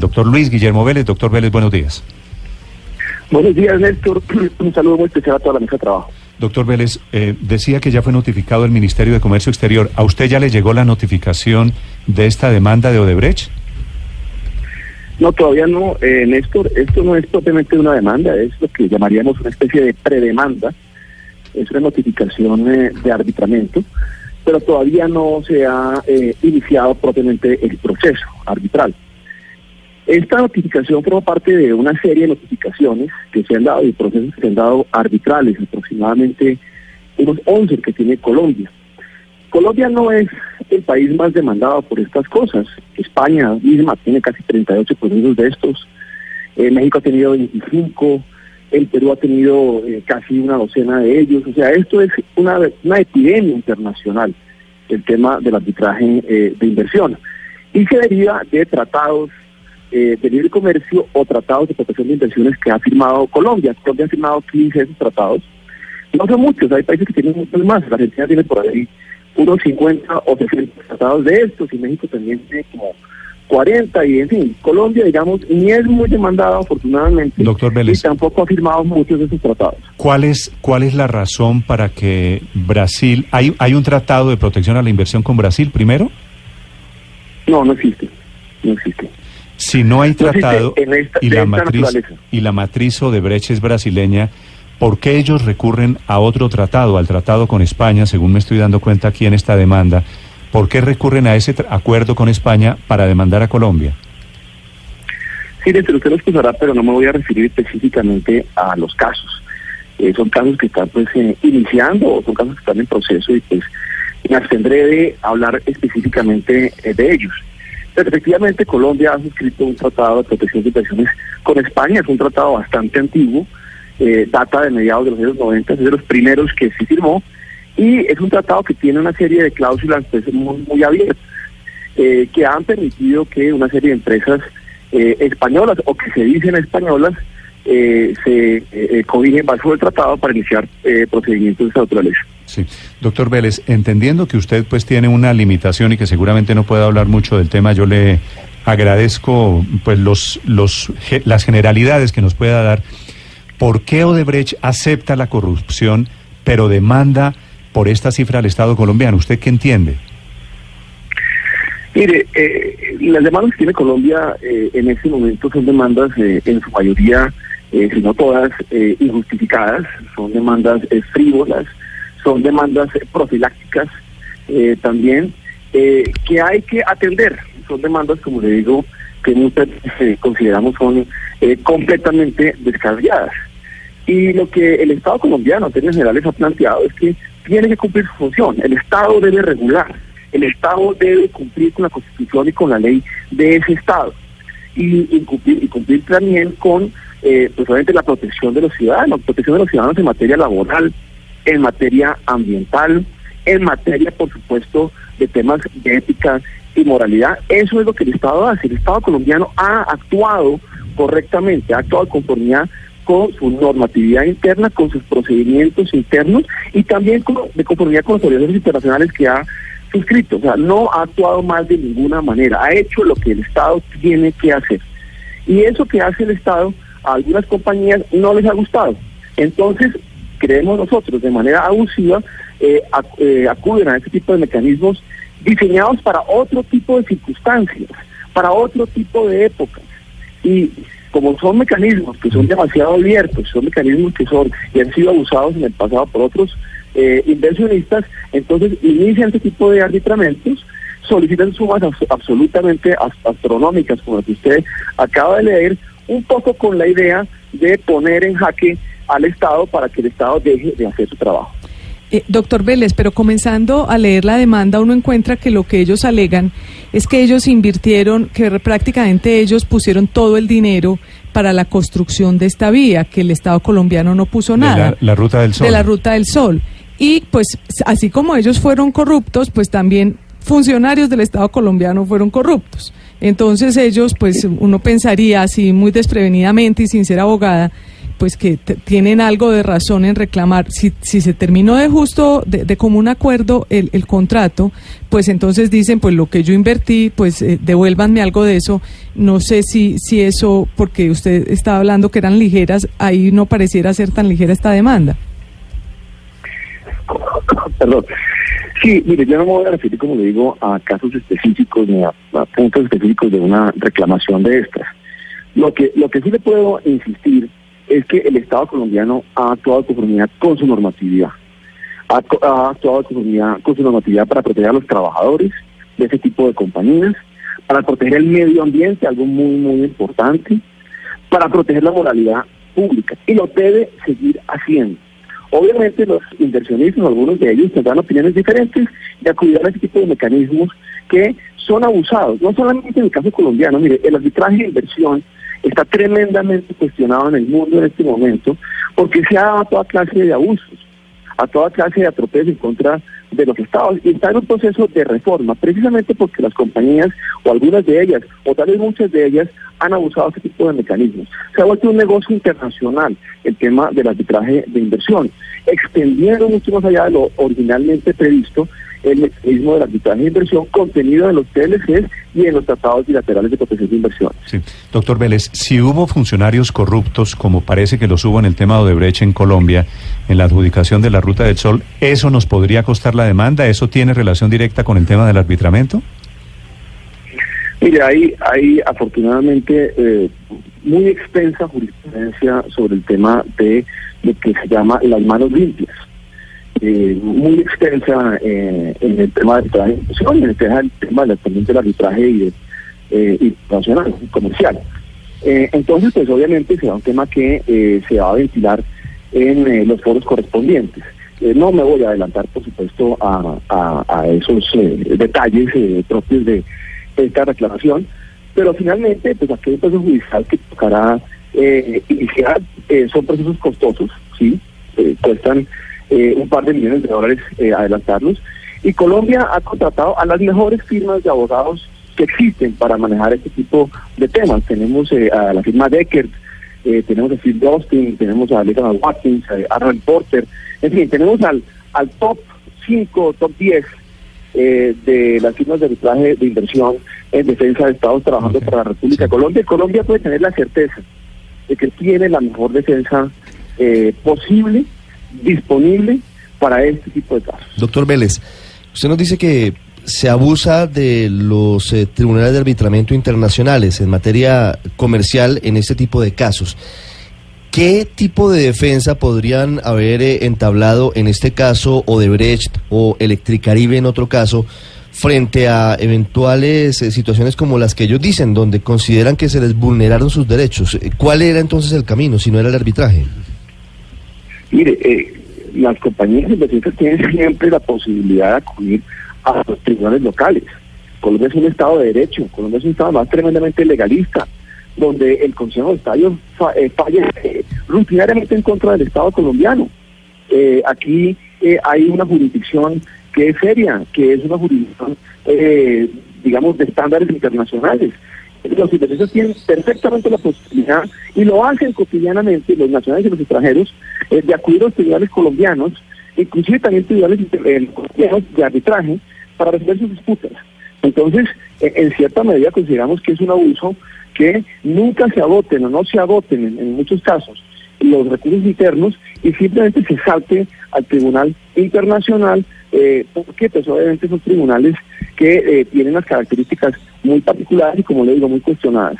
El doctor Luis Guillermo Vélez. Doctor Vélez, buenos días. Buenos días, Néstor. Un saludo muy especial a toda la mesa de trabajo. Doctor Vélez, eh, decía que ya fue notificado el Ministerio de Comercio Exterior. ¿A usted ya le llegó la notificación de esta demanda de Odebrecht? No, todavía no, eh, Néstor. Esto no es propiamente una demanda, es lo que llamaríamos una especie de predemanda. Es una notificación eh, de arbitramiento, pero todavía no se ha eh, iniciado propiamente el proceso arbitral. Esta notificación forma parte de una serie de notificaciones que se han dado y procesos que se han dado arbitrales, aproximadamente unos 11 que tiene Colombia. Colombia no es el país más demandado por estas cosas. España misma tiene casi 38 procesos de estos. Eh, México ha tenido 25. El Perú ha tenido eh, casi una docena de ellos. O sea, esto es una, una epidemia internacional, el tema del arbitraje eh, de inversión. Y se deriva de tratados eh, de libre comercio o tratados de protección de inversiones que ha firmado Colombia. Colombia ha firmado 15 de esos tratados. No son muchos, hay países que tienen muchos más. La Argentina tiene por ahí unos 50 o 60 tratados de estos y México también tiene como 40 y en fin, Colombia digamos ni es muy demandado afortunadamente Doctor Vélez. y tampoco ha firmado muchos de esos tratados. ¿Cuál es, ¿Cuál es la razón para que Brasil... ¿Hay, ¿Hay un tratado de protección a la inversión con Brasil primero? No, no existe, no existe. Si no hay tratado esta- y, de la matriz, naturaleza. y la matriz Odebrecht es brasileña, ¿por qué ellos recurren a otro tratado, al tratado con España, según me estoy dando cuenta aquí en esta demanda? ¿Por qué recurren a ese acuerdo con España para demandar a Colombia? Sí, Néstor, usted lo expresará, pero no me voy a referir específicamente a los casos. Eh, son casos que están pues eh, iniciando o son casos que están en proceso y pues me abstendré de hablar específicamente eh, de ellos. Efectivamente Colombia ha suscrito un tratado de protección de inversiones con España, es un tratado bastante antiguo, eh, data de mediados de los años 90, es de los primeros que se firmó, y es un tratado que tiene una serie de cláusulas pues, muy, muy abiertas, eh, que han permitido que una serie de empresas eh, españolas o que se dicen españolas eh, se cobijen bajo el tratado para iniciar procedimientos de naturaleza. Sí. Doctor Vélez, entendiendo que usted pues tiene una limitación y que seguramente no puede hablar mucho del tema, yo le agradezco pues los, los, las generalidades que nos pueda dar. ¿Por qué Odebrecht acepta la corrupción pero demanda por esta cifra al Estado colombiano? ¿Usted qué entiende? Mire, eh, las demandas que tiene Colombia eh, en este momento son demandas eh, en su mayoría, eh, si no todas, eh, injustificadas, son demandas eh, frívolas, son demandas eh, profilácticas eh, también, eh, que hay que atender. Son demandas, como le digo, que muchas consideramos son completamente descabelladas. Y lo que el Estado colombiano, en términos generales, ha planteado es que tiene que cumplir su función. El Estado debe regular. El Estado debe cumplir con la Constitución y con la ley de ese Estado. Y, cumplir, y cumplir también con, eh, pues, la protección de los ciudadanos, protección de los ciudadanos en materia laboral, en materia ambiental, en materia, por supuesto, de temas de ética y moralidad. Eso es lo que el Estado hace. El Estado colombiano ha actuado correctamente, ha actuado en conformidad con su normatividad interna, con sus procedimientos internos y también con- de conformidad con las obligaciones internacionales que ha suscrito. O sea, no ha actuado mal de ninguna manera, ha hecho lo que el Estado tiene que hacer. Y eso que hace el Estado a algunas compañías no les ha gustado. Entonces, creemos nosotros, de manera abusiva, eh, eh, acuden a este tipo de mecanismos diseñados para otro tipo de circunstancias, para otro tipo de épocas. Y como son mecanismos que son demasiado abiertos, son mecanismos que son y han sido abusados en el pasado por otros eh, inversionistas, entonces inician este tipo de arbitramentos, solicitan sumas abs- absolutamente as- astronómicas, como la que usted acaba de leer, un poco con la idea de poner en jaque al Estado para que el Estado deje de hacer su trabajo. Eh, doctor Vélez, pero comenzando a leer la demanda, uno encuentra que lo que ellos alegan es que ellos invirtieron, que prácticamente ellos pusieron todo el dinero para la construcción de esta vía, que el Estado colombiano no puso nada. La, la Ruta del Sol. De la Ruta del Sol. Y pues así como ellos fueron corruptos, pues también funcionarios del Estado colombiano fueron corruptos. Entonces ellos, pues uno pensaría así muy desprevenidamente y sin ser abogada, pues que tienen algo de razón en reclamar. Si, si se terminó de justo, de, común acuerdo el, el, contrato, pues entonces dicen, pues lo que yo invertí, pues eh, devuélvanme algo de eso. No sé si, si eso, porque usted estaba hablando que eran ligeras, ahí no pareciera ser tan ligera esta demanda. Perdón. Sí, mire, yo no me voy a referir, como le digo, a casos específicos ni a, a puntos específicos de una reclamación de estas. Lo que, lo que sí le puedo insistir es que el Estado colombiano ha actuado conformidad con su normatividad. Ha, actuado conformidad con su normatividad para proteger a los trabajadores de ese tipo de compañías, para proteger el medio ambiente, algo muy, muy importante, para proteger la moralidad pública. Y lo debe seguir haciendo. Obviamente los inversionistas, algunos de ellos tendrán opiniones diferentes y acudirán a ese tipo de mecanismos que son abusados, no solamente en el caso colombiano, mire, el arbitraje de inversión está tremendamente cuestionado en el mundo en este momento porque se ha dado a toda clase de abusos, a toda clase de atropellos en contra de los estados y está en un proceso de reforma, precisamente porque las compañías o algunas de ellas, o tal vez muchas de ellas, han abusado de este tipo de mecanismos. Se ha vuelto un negocio internacional el tema del arbitraje de inversión, extendiendo mucho más allá de lo originalmente previsto el mecanismo del arbitraje de inversión contenido en los TLCs y en los tratados bilaterales de protección de inversión. Sí. Doctor Vélez, si hubo funcionarios corruptos, como parece que los hubo en el tema de Odebrecht en Colombia, en la adjudicación de la Ruta del Sol, ¿eso nos podría costar la demanda? ¿Eso tiene relación directa con el tema del arbitramento? Mire, hay, hay afortunadamente eh, muy extensa jurisprudencia sobre el tema de lo que se llama las manos limpias eh, muy extensa eh, en el tema de arbitraje y en el tema, del, del arbitraje y eh, internacional, comercial. Eh, entonces, pues obviamente será un tema que eh, se va a ventilar en los foros correspondientes. no me voy a adelantar, por supuesto, a, a, esos detalles propios de esta reclamación, pero finalmente, pues aquel proceso judicial que tocará iniciar son procesos costosos, ¿sí? cuestan eh, un par de millones de dólares eh, adelantarlos. Y Colombia ha contratado a las mejores firmas de abogados que existen para manejar este tipo de temas. Tenemos eh, a la firma Deckert, tenemos a Phil Dustin, tenemos a Lethan Watkins, a Aaron Porter, en fin, tenemos al, al top 5, top 10 de las firmas de arbitraje de inversión en defensa de Estados trabajando para la República de Colombia. Colombia puede tener la certeza de que tiene la mejor defensa posible disponible para este tipo de casos. Doctor Vélez, usted nos dice que se abusa de los eh, tribunales de arbitramiento internacionales en materia comercial en este tipo de casos. ¿Qué tipo de defensa podrían haber eh, entablado en este caso Odebrecht o Electricaribe en otro caso frente a eventuales eh, situaciones como las que ellos dicen, donde consideran que se les vulneraron sus derechos? ¿Cuál era entonces el camino si no era el arbitraje? Mire, eh, las compañías inversionistas tienen siempre la posibilidad de acudir a los tribunales locales. Colombia es un Estado de Derecho, Colombia es un Estado más tremendamente legalista, donde el Consejo de Estado eh, falla eh, rutinariamente en contra del Estado colombiano. aquí hay una jurisdicción que es seria, que es una jurisdicción, digamos, de estándares internacionales los inversionistas tienen perfectamente la posibilidad y lo hacen cotidianamente los nacionales y los extranjeros eh, de acudir a los tribunales colombianos, inclusive también tribunales eh, colombianos de arbitraje para resolver sus disputas. Entonces, en cierta medida consideramos que es un abuso que nunca se agoten o no se agoten en muchos casos los recursos internos y simplemente se salte al Tribunal Internacional, eh, porque pues obviamente son tribunales que eh, tienen las características muy particulares y como le digo, muy cuestionadas.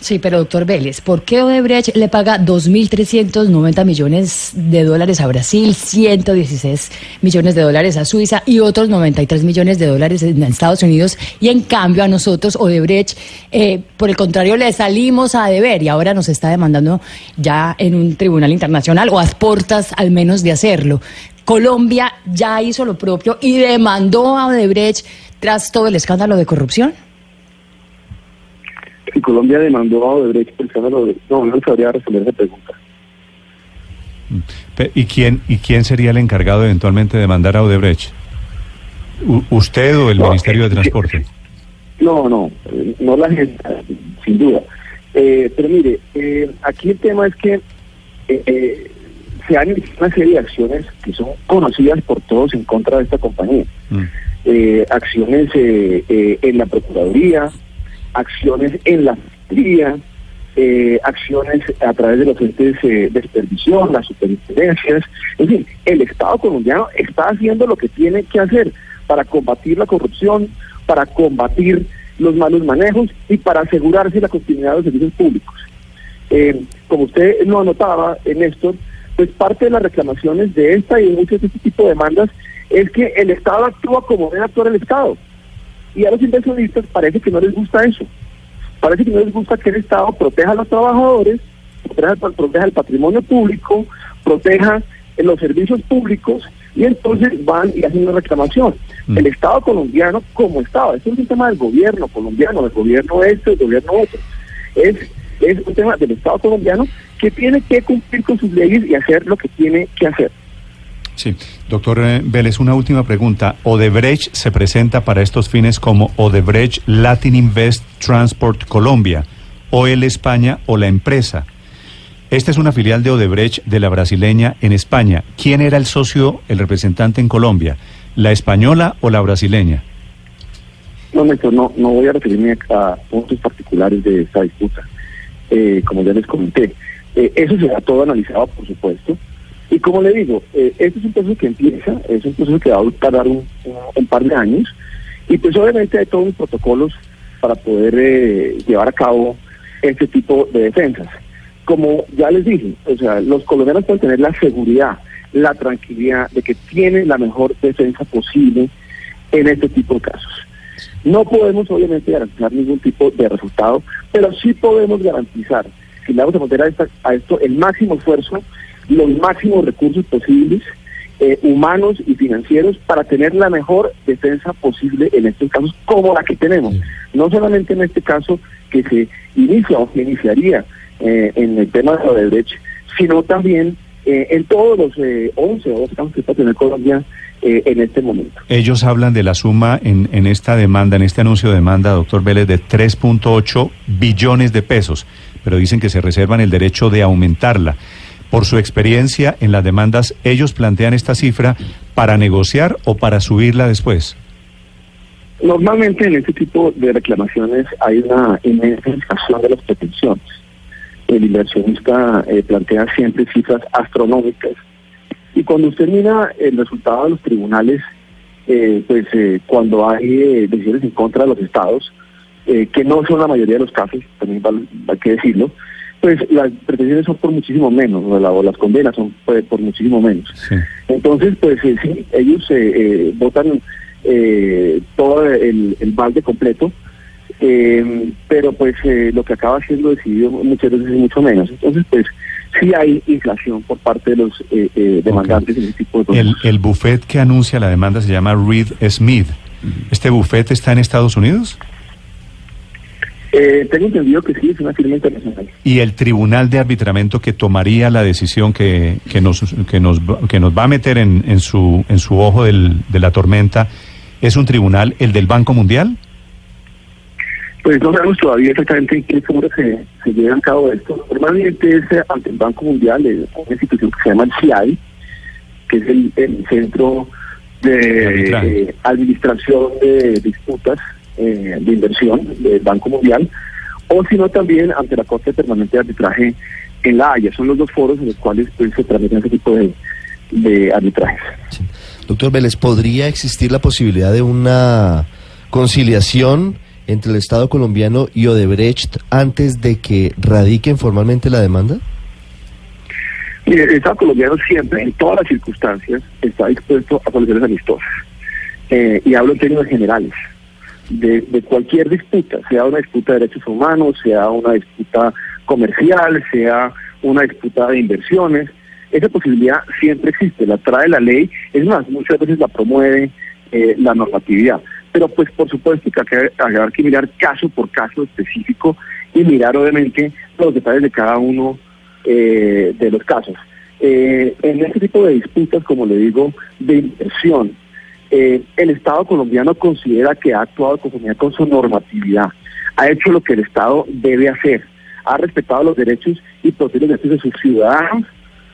Sí, pero doctor Vélez, ¿por qué Odebrecht le paga 2.390 millones de dólares a Brasil, 116 millones de dólares a Suiza y otros 93 millones de dólares en Estados Unidos? Y en cambio a nosotros, Odebrecht, eh, por el contrario, le salimos a deber y ahora nos está demandando ya en un tribunal internacional o a portas al menos de hacerlo. Colombia ya hizo lo propio y demandó a Odebrecht tras todo el escándalo de corrupción? Colombia demandó a Odebrecht escándalo de... No, no sabría responder esa pregunta. ¿Y quién, ¿Y quién sería el encargado eventualmente de mandar a Odebrecht? ¿Usted o el No, Ministerio de eh, Transporte? No, no, eh, no la gente, sin duda. Eh, pero mire, eh, aquí el tema es que eh, eh, se han iniciado una serie de acciones que son conocidas por todos en contra de esta compañía. Mm. Acciones eh, eh, en la Procuraduría, acciones en la Fiscalía, eh, acciones a través de los entes eh, de supervisión, las superintendencias. En fin, el Estado colombiano está haciendo lo que tiene que hacer para combatir la corrupción, para combatir los malos manejos y para asegurarse la continuidad de los servicios públicos. Eh, como usted lo anotaba, Néstor, pues parte de las reclamaciones de esta y de muchos de este tipo de demandas es que el Estado actúa como debe actuar el Estado. Y a los inversionistas parece que no les gusta eso. Parece que no les gusta que el Estado proteja a los trabajadores, proteja, proteja el patrimonio público, proteja eh, los servicios públicos y entonces van y hacen una reclamación. Mm. El Estado colombiano como Estado, es un tema del gobierno colombiano, del gobierno este, del gobierno otro. Es, es un tema del Estado colombiano que tiene que cumplir con sus leyes y hacer lo que tiene que hacer. Sí, doctor eh, Vélez, una última pregunta. ¿Odebrecht se presenta para estos fines como Odebrecht Latin Invest Transport Colombia, OL España o la empresa? Esta es una filial de Odebrecht de la brasileña en España. ¿Quién era el socio, el representante en Colombia? ¿La española o la brasileña? No, no, no voy a referirme a puntos particulares de esta disputa. Eh, como ya les comenté, eh, eso será todo analizado, por supuesto. Y como le digo, eh, este es un proceso que empieza, es un proceso que va a tardar un, par de años. Y pues obviamente hay todos los protocolos para poder eh, llevar a cabo este tipo de defensas. Como ya les dije, o sea, los colombianos pueden tener la seguridad, la tranquilidad de que tienen la mejor defensa posible en este tipo de casos. No podemos obviamente garantizar ningún tipo de resultado, pero sí podemos garantizar que le vamos a poner a esto el máximo esfuerzo, los máximos recursos posibles, eh, humanos y financieros, para tener la mejor defensa posible en estos casos como la que tenemos. No solamente en este caso que se inicia o se iniciaría eh, en el tema de Odebrecht, sino también eh, en todos los eh, 11 o 12 casos que puede tener Colombia eh, en este momento. Ellos hablan de la suma en, en esta demanda, en este anuncio de demanda, doctor Vélez, de 3.8 billones de pesos, pero dicen que se reservan el derecho de aumentarla. Por su experiencia en las demandas, ellos plantean esta cifra para negociar o para subirla después. Normalmente en este tipo de reclamaciones hay una inmensa inflación de las pretensiones. El inversionista eh, plantea siempre cifras astronómicas y cuando usted mira el resultado de los tribunales, eh, pues eh, cuando hay eh, decisiones en contra de los estados, eh, que no son la mayoría de los casos, también hay que decirlo, pues las pretensiones son por muchísimo menos, o, la- o las condenas son pues, por muchísimo menos. Sí. Entonces, pues eh, sí, ellos eh, eh, votan eh, todo el, el balde completo, eh, pero pues eh, lo que acaba siendo decidido muchas veces es mucho menos. Entonces, pues sí hay inflación por parte de los eh, demandantes en ese tipo de el buffet que anuncia la demanda se llama Reed Smith. ¿Este buffet está en Estados Unidos? Eh, tengo entendido que sí, es una firma internacional. y el tribunal de arbitramiento que tomaría la decisión que, que nos que nos va- que nos va a meter en, en su en su ojo del- de la tormenta es un tribunal el del Banco Mundial Pues no sabemos todavía exactamente en qué fórmula se, se lleva a cabo esto. Normalmente es eh, ante el Banco Mundial, eh, una institución que se llama el CIAI, que es el, el Centro De eh, Administración de Disputas eh, de Inversión del Banco Mundial, o sino también ante la Corte Permanente de Arbitraje en La Haya. Son los dos foros en los cuales pues, se tramitan ese tipo de, de arbitrajes. Sí. Doctor Vélez, ¿podría existir la posibilidad de una conciliación entre el Estado colombiano y Odebrecht antes de que radiquen formalmente la demanda? Mire, el Estado colombiano siempre, en todas las circunstancias, está dispuesto a soluciones amistosas. Eh, y hablo en términos generales. De, de cualquier disputa, sea una disputa de derechos humanos, sea una disputa comercial, sea una disputa de inversiones, esa posibilidad siempre existe, la trae la ley, es más, muchas veces la promueve eh, la normatividad. Pero pues por supuesto que hay, que mirar caso por caso específico y mirar obviamente los detalles de cada uno eh, de los casos. Eh, en este tipo de disputas, como le digo, de inversión, eh, el Estado colombiano considera que ha actuado conformidad con su normatividad, ha hecho lo que el Estado debe hacer, ha respetado los derechos y protegido los derechos de sus ciudadanos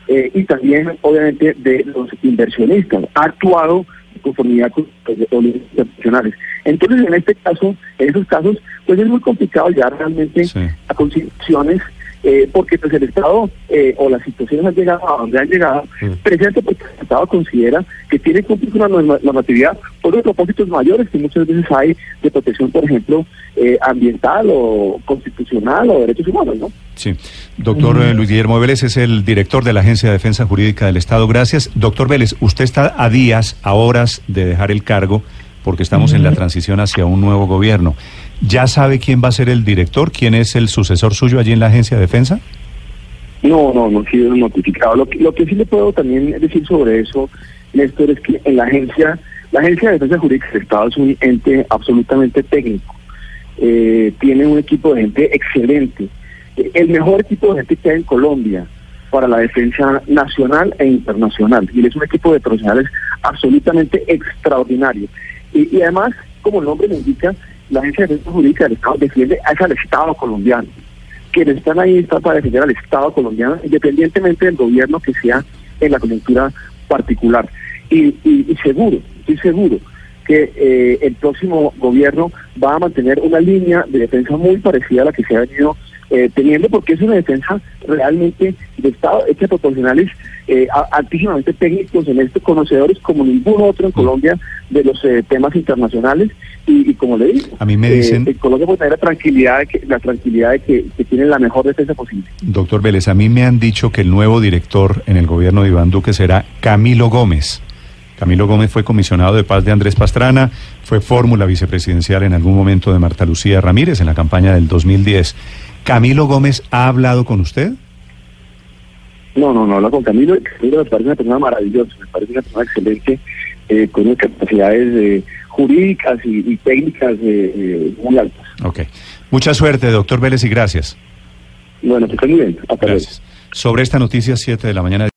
eh, y también, obviamente, de los inversionistas, ha actuado en conformidad con los internacionales. Entonces, en este caso, en esos casos, pues es muy complicado llegar realmente a conclusiones eh, porque pues el Estado eh, o las situaciones han llegado a donde han llegado, presente porque el Estado considera que tiene que cumplir una normatividad por los propósitos mayores que muchas veces hay de protección, por ejemplo, eh, ambiental o constitucional o derechos humanos, ¿no? Sí. Doctor Luis Guillermo Vélez es el director de la Agencia de Defensa Jurídica del Estado. Gracias. Doctor Vélez, usted está a días, a horas de dejar el cargo porque estamos en la transición hacia un nuevo gobierno. ¿Ya sabe quién va a ser el director? ¿Quién es el sucesor suyo allí en la Agencia de Defensa? No, no, no ha sido notificado. Lo que, lo que sí le puedo también decir sobre eso, Néstor, es que en la agencia, la Agencia de Defensa Jurídica del Estado es un ente absolutamente técnico. Eh, tiene un equipo de gente excelente. El mejor equipo de gente que hay en Colombia para la defensa nacional e internacional. Y es un equipo de profesionales absolutamente extraordinario. Y, y además, como el nombre lo indica, la Agencia de Defensa Jurídica del Estado defiende al Estado colombiano. Quienes están ahí están para defender al Estado colombiano, independientemente del gobierno que sea en la coyuntura particular. Y, y, seguro, estoy seguro que eh, el próximo gobierno va a mantener una línea de defensa muy parecida a la que se ha venido eh, teniendo, porque es una defensa realmente de Estado hecha por profesionales eh, altísimamente técnicos en este, conocedores como ningún otro en Colombia de los eh, temas internacionales y, como le digo, a mí me dicen, eh, Colombia puede tener la tranquilidad de que, la tranquilidad de que, que tiene la mejor defensa posible. Doctor Vélez, a mí me han dicho que el nuevo director en el gobierno de Iván Duque será Camilo Gómez. Camilo Gómez fue comisionado de paz de Andrés Pastrana, fue fórmula vicepresidencial en algún momento de Marta Lucía Ramírez en la campaña del 2010. ¿Camilo Gómez ha hablado con usted? No, no, no habla con Camilo. Camilo me parece una persona maravillosa, me parece una persona excelente, eh, con unas capacidades eh, jurídicas y, técnicas eh, muy altas. Ok. Mucha suerte, doctor Vélez, y gracias. Bueno, estén muy bien. gracias. Sobre esta noticia, 7 de la mañana.